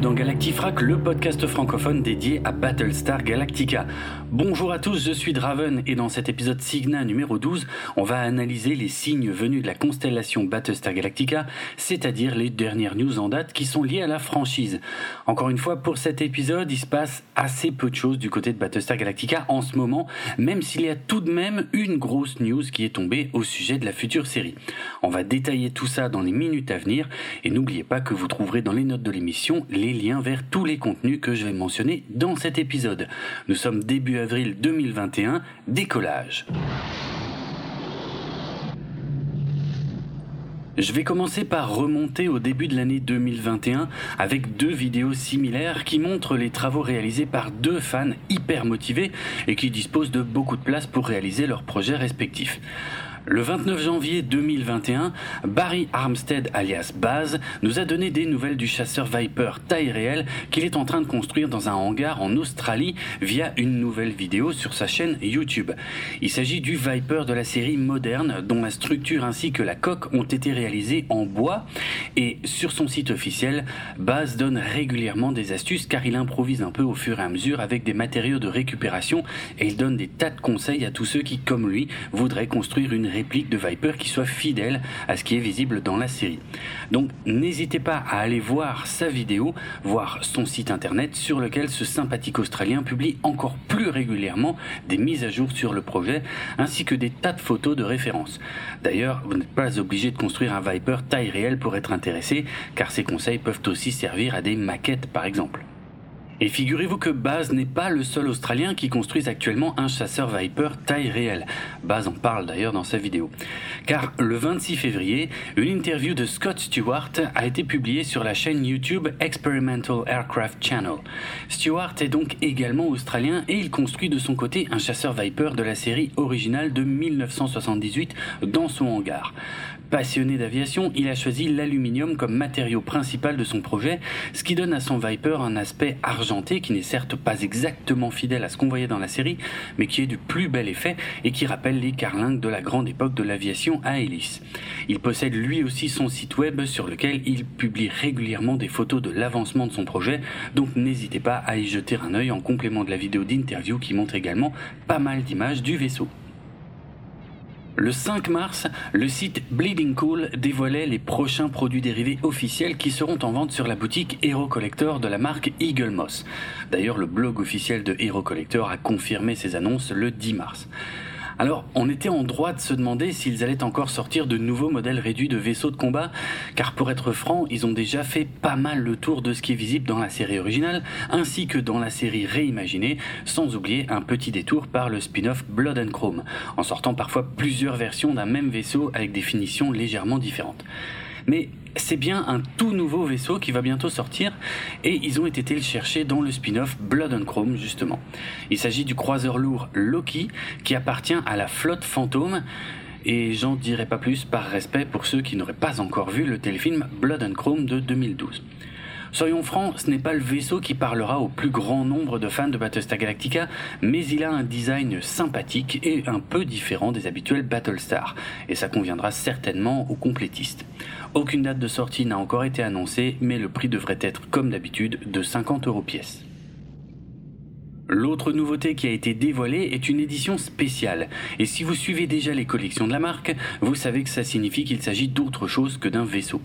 dans Galactifrac, le podcast francophone dédié à Battlestar Galactica. Bonjour à tous, je suis Draven et dans cet épisode Signa numéro 12, on va analyser les signes venus de la constellation Battlestar Galactica, c'est-à-dire les dernières news en date qui sont liées à la franchise. Encore une fois, pour cet épisode, il se passe assez peu de choses du côté de Battlestar Galactica en ce moment, même s'il y a tout de même une grosse news qui est tombée au sujet de la future série. On va détailler tout ça dans les minutes à venir et n'oubliez pas que vous trouverez dans les notes de l'émission les liens vers tous les contenus que je vais mentionner dans cet épisode. Nous sommes début avril 2021, décollage. Je vais commencer par remonter au début de l'année 2021 avec deux vidéos similaires qui montrent les travaux réalisés par deux fans hyper motivés et qui disposent de beaucoup de place pour réaliser leurs projets respectifs. Le 29 janvier 2021, Barry Armstead alias Baz nous a donné des nouvelles du chasseur Viper taille réelle qu'il est en train de construire dans un hangar en Australie via une nouvelle vidéo sur sa chaîne YouTube. Il s'agit du Viper de la série moderne dont la structure ainsi que la coque ont été réalisées en bois et sur son site officiel, Baz donne régulièrement des astuces car il improvise un peu au fur et à mesure avec des matériaux de récupération et il donne des tas de conseils à tous ceux qui comme lui voudraient construire une réplique de Viper qui soit fidèle à ce qui est visible dans la série. Donc n'hésitez pas à aller voir sa vidéo, voir son site internet sur lequel ce sympathique Australien publie encore plus régulièrement des mises à jour sur le projet ainsi que des tas de photos de référence. D'ailleurs, vous n'êtes pas obligé de construire un Viper taille réelle pour être intéressé car ces conseils peuvent aussi servir à des maquettes par exemple. Et figurez-vous que Baz n'est pas le seul Australien qui construise actuellement un chasseur Viper taille réelle. Baz en parle d'ailleurs dans sa vidéo. Car le 26 février, une interview de Scott Stewart a été publiée sur la chaîne YouTube Experimental Aircraft Channel. Stewart est donc également australien et il construit de son côté un chasseur Viper de la série originale de 1978 dans son hangar. Passionné d'aviation, il a choisi l'aluminium comme matériau principal de son projet, ce qui donne à son Viper un aspect argenté qui n'est certes pas exactement fidèle à ce qu'on voyait dans la série, mais qui est du plus bel effet et qui rappelle les carlingues de la grande époque de l'aviation à hélice. Il possède lui aussi son site web sur lequel il publie régulièrement des photos de l'avancement de son projet, donc n'hésitez pas à y jeter un œil en complément de la vidéo d'interview qui montre également pas mal d'images du vaisseau. Le 5 mars, le site Bleeding Cool dévoilait les prochains produits dérivés officiels qui seront en vente sur la boutique Hero Collector de la marque Eagle Moss. D'ailleurs, le blog officiel de Hero Collector a confirmé ces annonces le 10 mars. Alors, on était en droit de se demander s'ils allaient encore sortir de nouveaux modèles réduits de vaisseaux de combat, car pour être franc, ils ont déjà fait pas mal le tour de ce qui est visible dans la série originale, ainsi que dans la série réimaginée, sans oublier un petit détour par le spin-off Blood and Chrome, en sortant parfois plusieurs versions d'un même vaisseau avec des finitions légèrement différentes. Mais c'est bien un tout nouveau vaisseau qui va bientôt sortir et ils ont été le chercher dans le spin-off Blood and Chrome justement. Il s'agit du croiseur lourd Loki qui appartient à la flotte fantôme et j'en dirai pas plus par respect pour ceux qui n'auraient pas encore vu le téléfilm Blood and Chrome de 2012. Soyons francs, ce n'est pas le vaisseau qui parlera au plus grand nombre de fans de Battlestar Galactica, mais il a un design sympathique et un peu différent des habituels Battlestar, et ça conviendra certainement aux complétistes. Aucune date de sortie n'a encore été annoncée, mais le prix devrait être, comme d'habitude, de 50 euros pièce. L'autre nouveauté qui a été dévoilée est une édition spéciale. Et si vous suivez déjà les collections de la marque, vous savez que ça signifie qu'il s'agit d'autre chose que d'un vaisseau.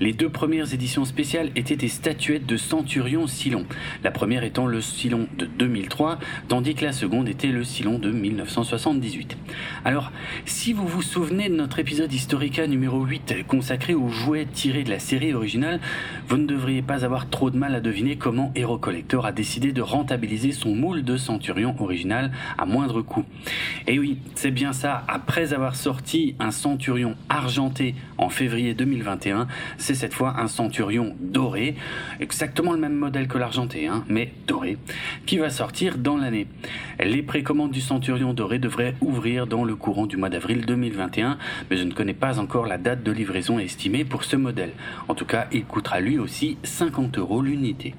Les deux premières éditions spéciales étaient des statuettes de Centurion Silon. La première étant le Silon de 2003, tandis que la seconde était le Silon de 1978. Alors, si vous vous souvenez de notre épisode Historica numéro 8 consacré aux jouets tirés de la série originale, vous ne devriez pas avoir trop de mal à deviner comment Hero Collector a décidé de rentabiliser son moule de Centurion original à moindre coût. Et oui, c'est bien ça, après avoir sorti un Centurion argenté en février 2021, c'est cette fois un Centurion doré, exactement le même modèle que l'argenté, hein, mais doré, qui va sortir dans l'année. Les précommandes du Centurion doré devraient ouvrir dans le courant du mois d'avril 2021, mais je ne connais pas encore la date de livraison estimée pour ce modèle. En tout cas, il coûtera lui aussi 50 euros l'unité.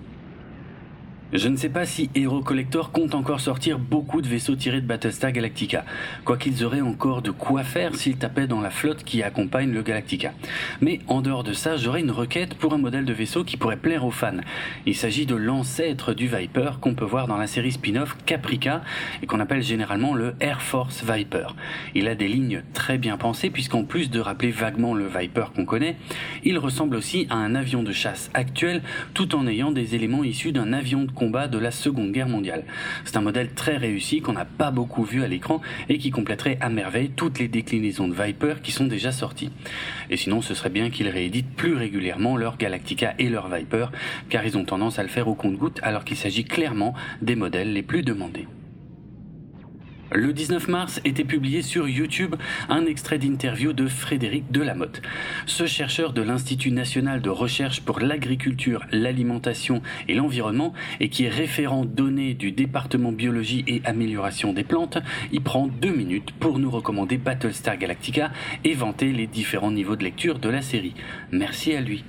Je ne sais pas si Hero Collector compte encore sortir beaucoup de vaisseaux tirés de Battlestar Galactica, quoiqu'ils auraient encore de quoi faire s'ils tapaient dans la flotte qui accompagne le Galactica. Mais en dehors de ça, j'aurais une requête pour un modèle de vaisseau qui pourrait plaire aux fans. Il s'agit de l'ancêtre du Viper qu'on peut voir dans la série spin-off Caprica et qu'on appelle généralement le Air Force Viper. Il a des lignes très bien pensées puisqu'en plus de rappeler vaguement le Viper qu'on connaît, il ressemble aussi à un avion de chasse actuel tout en ayant des éléments issus d'un avion de de la Seconde Guerre mondiale. C'est un modèle très réussi qu'on n'a pas beaucoup vu à l'écran et qui compléterait à merveille toutes les déclinaisons de Viper qui sont déjà sorties. Et sinon, ce serait bien qu'ils rééditent plus régulièrement leur Galactica et leur Viper, car ils ont tendance à le faire au compte-goutte alors qu'il s'agit clairement des modèles les plus demandés. Le 19 mars était publié sur YouTube un extrait d'interview de Frédéric Delamotte. Ce chercheur de l'Institut national de recherche pour l'agriculture, l'alimentation et l'environnement et qui est référent donné du département biologie et amélioration des plantes, y prend deux minutes pour nous recommander Battlestar Galactica et vanter les différents niveaux de lecture de la série. Merci à lui.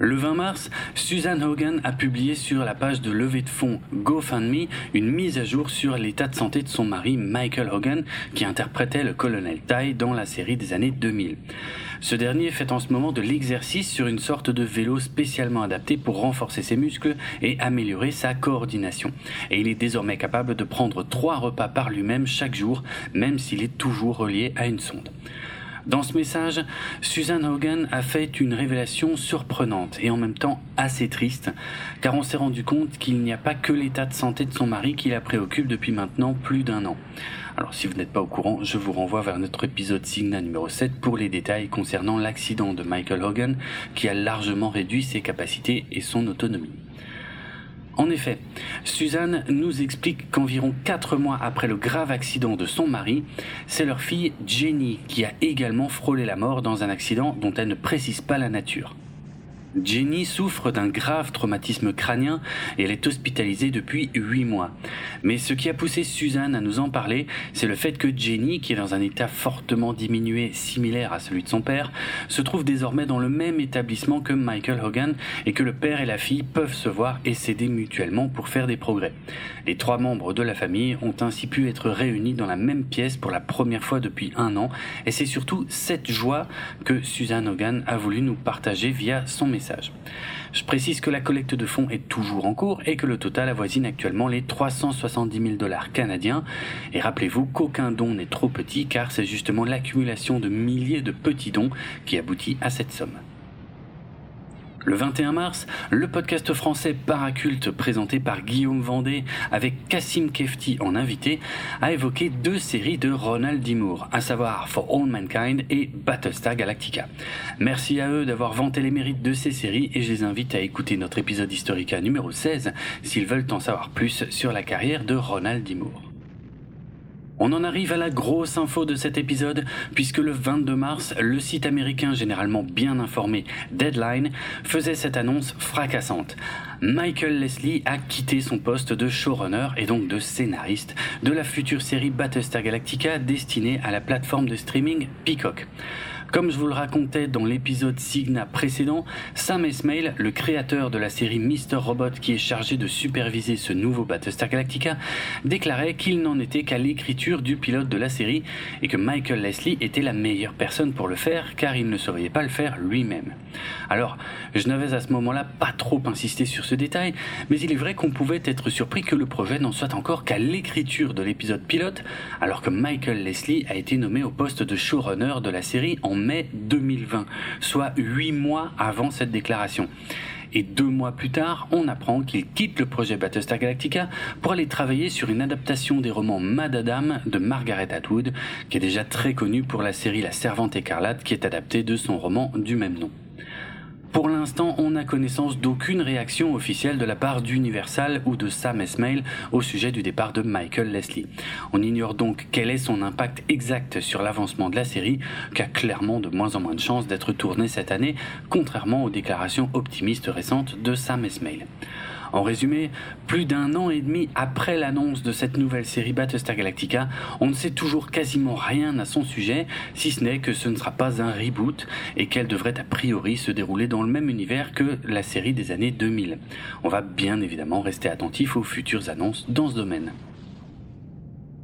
Le 20 mars, Suzanne Hogan a publié sur la page de levée de fonds GoFundMe une mise à jour sur l'état de santé de son mari Michael Hogan qui interprétait le colonel Ty dans la série des années 2000. Ce dernier fait en ce moment de l'exercice sur une sorte de vélo spécialement adapté pour renforcer ses muscles et améliorer sa coordination. Et il est désormais capable de prendre trois repas par lui-même chaque jour, même s'il est toujours relié à une sonde. Dans ce message, Susan Hogan a fait une révélation surprenante et en même temps assez triste, car on s'est rendu compte qu'il n'y a pas que l'état de santé de son mari qui la préoccupe depuis maintenant plus d'un an. Alors si vous n'êtes pas au courant, je vous renvoie vers notre épisode Signa numéro 7 pour les détails concernant l'accident de Michael Hogan qui a largement réduit ses capacités et son autonomie. En effet, Suzanne nous explique qu'environ 4 mois après le grave accident de son mari, c'est leur fille Jenny qui a également frôlé la mort dans un accident dont elle ne précise pas la nature. Jenny souffre d'un grave traumatisme crânien et elle est hospitalisée depuis 8 mois. Mais ce qui a poussé Suzanne à nous en parler, c'est le fait que Jenny, qui est dans un état fortement diminué similaire à celui de son père, se trouve désormais dans le même établissement que Michael Hogan et que le père et la fille peuvent se voir et s'aider mutuellement pour faire des progrès. Les trois membres de la famille ont ainsi pu être réunis dans la même pièce pour la première fois depuis un an et c'est surtout cette joie que Suzanne Hogan a voulu nous partager via son message. Je précise que la collecte de fonds est toujours en cours et que le total avoisine actuellement les 370 000 dollars canadiens. Et rappelez-vous qu'aucun don n'est trop petit car c'est justement l'accumulation de milliers de petits dons qui aboutit à cette somme. Le 21 mars, le podcast français Paraculte présenté par Guillaume Vendée avec Cassim Kefti en invité a évoqué deux séries de Ronald D. Moore, à savoir For All Mankind et Battlestar Galactica. Merci à eux d'avoir vanté les mérites de ces séries et je les invite à écouter notre épisode Historica numéro 16 s'ils veulent en savoir plus sur la carrière de Ronald D. On en arrive à la grosse info de cet épisode, puisque le 22 mars, le site américain généralement bien informé Deadline faisait cette annonce fracassante. Michael Leslie a quitté son poste de showrunner et donc de scénariste de la future série Battlestar Galactica destinée à la plateforme de streaming Peacock. Comme je vous le racontais dans l'épisode Signa précédent, Sam Esmail, le créateur de la série Mr. Robot qui est chargé de superviser ce nouveau Battlestar Galactica, déclarait qu'il n'en était qu'à l'écriture du pilote de la série et que Michael Leslie était la meilleure personne pour le faire car il ne saurait pas le faire lui-même. Alors, je n'avais à ce moment-là pas trop insisté sur ce détail, mais il est vrai qu'on pouvait être surpris que le projet n'en soit encore qu'à l'écriture de l'épisode pilote, alors que Michael Leslie a été nommé au poste de showrunner de la série en mai 2020, soit huit mois avant cette déclaration. Et deux mois plus tard, on apprend qu'il quitte le projet Battlestar Galactica pour aller travailler sur une adaptation des romans Mad Adam de Margaret Atwood, qui est déjà très connue pour la série La Servante écarlate, qui est adaptée de son roman du même nom. Pour l'instant, on n'a connaissance d'aucune réaction officielle de la part d'Universal ou de Sam Esmail au sujet du départ de Michael Leslie. On ignore donc quel est son impact exact sur l'avancement de la série, qui a clairement de moins en moins de chances d'être tournée cette année, contrairement aux déclarations optimistes récentes de Sam Esmail. En résumé, plus d'un an et demi après l'annonce de cette nouvelle série Battlestar Galactica, on ne sait toujours quasiment rien à son sujet, si ce n'est que ce ne sera pas un reboot et qu'elle devrait a priori se dérouler dans le même univers que la série des années 2000. On va bien évidemment rester attentif aux futures annonces dans ce domaine.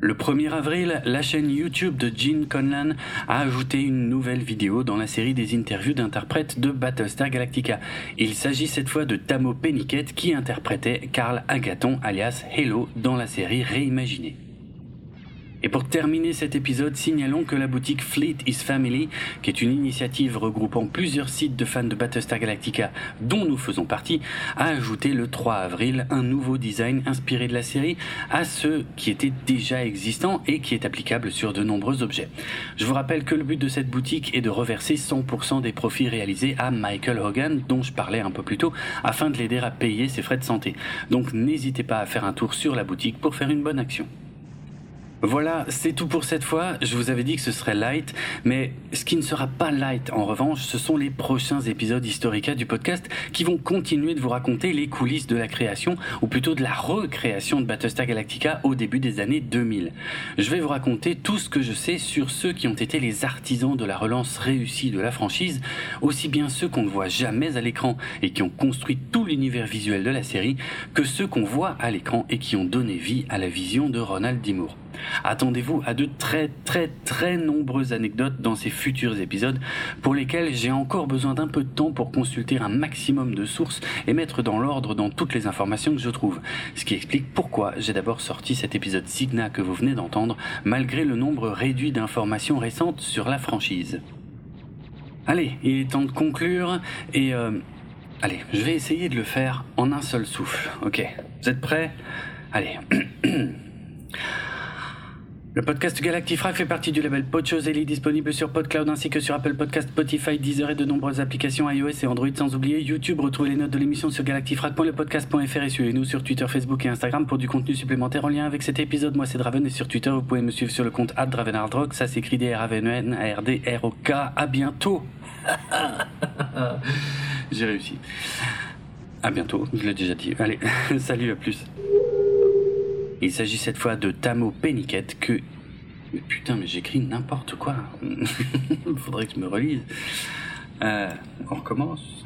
Le 1er avril, la chaîne YouTube de Gene Conlan a ajouté une nouvelle vidéo dans la série des interviews d'interprètes de Battlestar Galactica. Il s'agit cette fois de Tamo Penniket qui interprétait Carl Agaton alias Halo dans la série réimaginée. Et pour terminer cet épisode, signalons que la boutique Fleet is Family, qui est une initiative regroupant plusieurs sites de fans de Battlestar Galactica dont nous faisons partie, a ajouté le 3 avril un nouveau design inspiré de la série à ceux qui étaient déjà existants et qui est applicable sur de nombreux objets. Je vous rappelle que le but de cette boutique est de reverser 100% des profits réalisés à Michael Hogan, dont je parlais un peu plus tôt, afin de l'aider à payer ses frais de santé. Donc n'hésitez pas à faire un tour sur la boutique pour faire une bonne action. Voilà, c'est tout pour cette fois. Je vous avais dit que ce serait light, mais ce qui ne sera pas light en revanche, ce sont les prochains épisodes Historica du podcast qui vont continuer de vous raconter les coulisses de la création, ou plutôt de la recréation de Battlestar Galactica au début des années 2000. Je vais vous raconter tout ce que je sais sur ceux qui ont été les artisans de la relance réussie de la franchise, aussi bien ceux qu'on ne voit jamais à l'écran et qui ont construit tout l'univers visuel de la série, que ceux qu'on voit à l'écran et qui ont donné vie à la vision de Ronald D. Attendez-vous à de très très très nombreuses anecdotes dans ces futurs épisodes pour lesquels j'ai encore besoin d'un peu de temps pour consulter un maximum de sources et mettre dans l'ordre dans toutes les informations que je trouve. Ce qui explique pourquoi j'ai d'abord sorti cet épisode Signa que vous venez d'entendre malgré le nombre réduit d'informations récentes sur la franchise. Allez, il est temps de conclure et... Euh, allez, je vais essayer de le faire en un seul souffle. Ok, vous êtes prêts? Allez. Le podcast Galactifrac fait partie du label Podchose et est disponible sur PodCloud ainsi que sur Apple Podcast, Spotify, Deezer et de nombreuses applications iOS et Android sans oublier YouTube. Retrouvez les notes de l'émission sur galactifrac.lepodcast.fr et suivez-nous sur Twitter, Facebook et Instagram pour du contenu supplémentaire en lien avec cet épisode. Moi c'est Draven et sur Twitter vous pouvez me suivre sur le compte @dravenhardrock. Ça s'écrit D R A V N N A R D R O K. À bientôt. J'ai réussi. À bientôt, je l'ai déjà dit. Allez, salut, à plus. Il s'agit cette fois de Tamo Penniket que... Mais putain, mais j'écris n'importe quoi. Faudrait que je me relise. Euh, on recommence.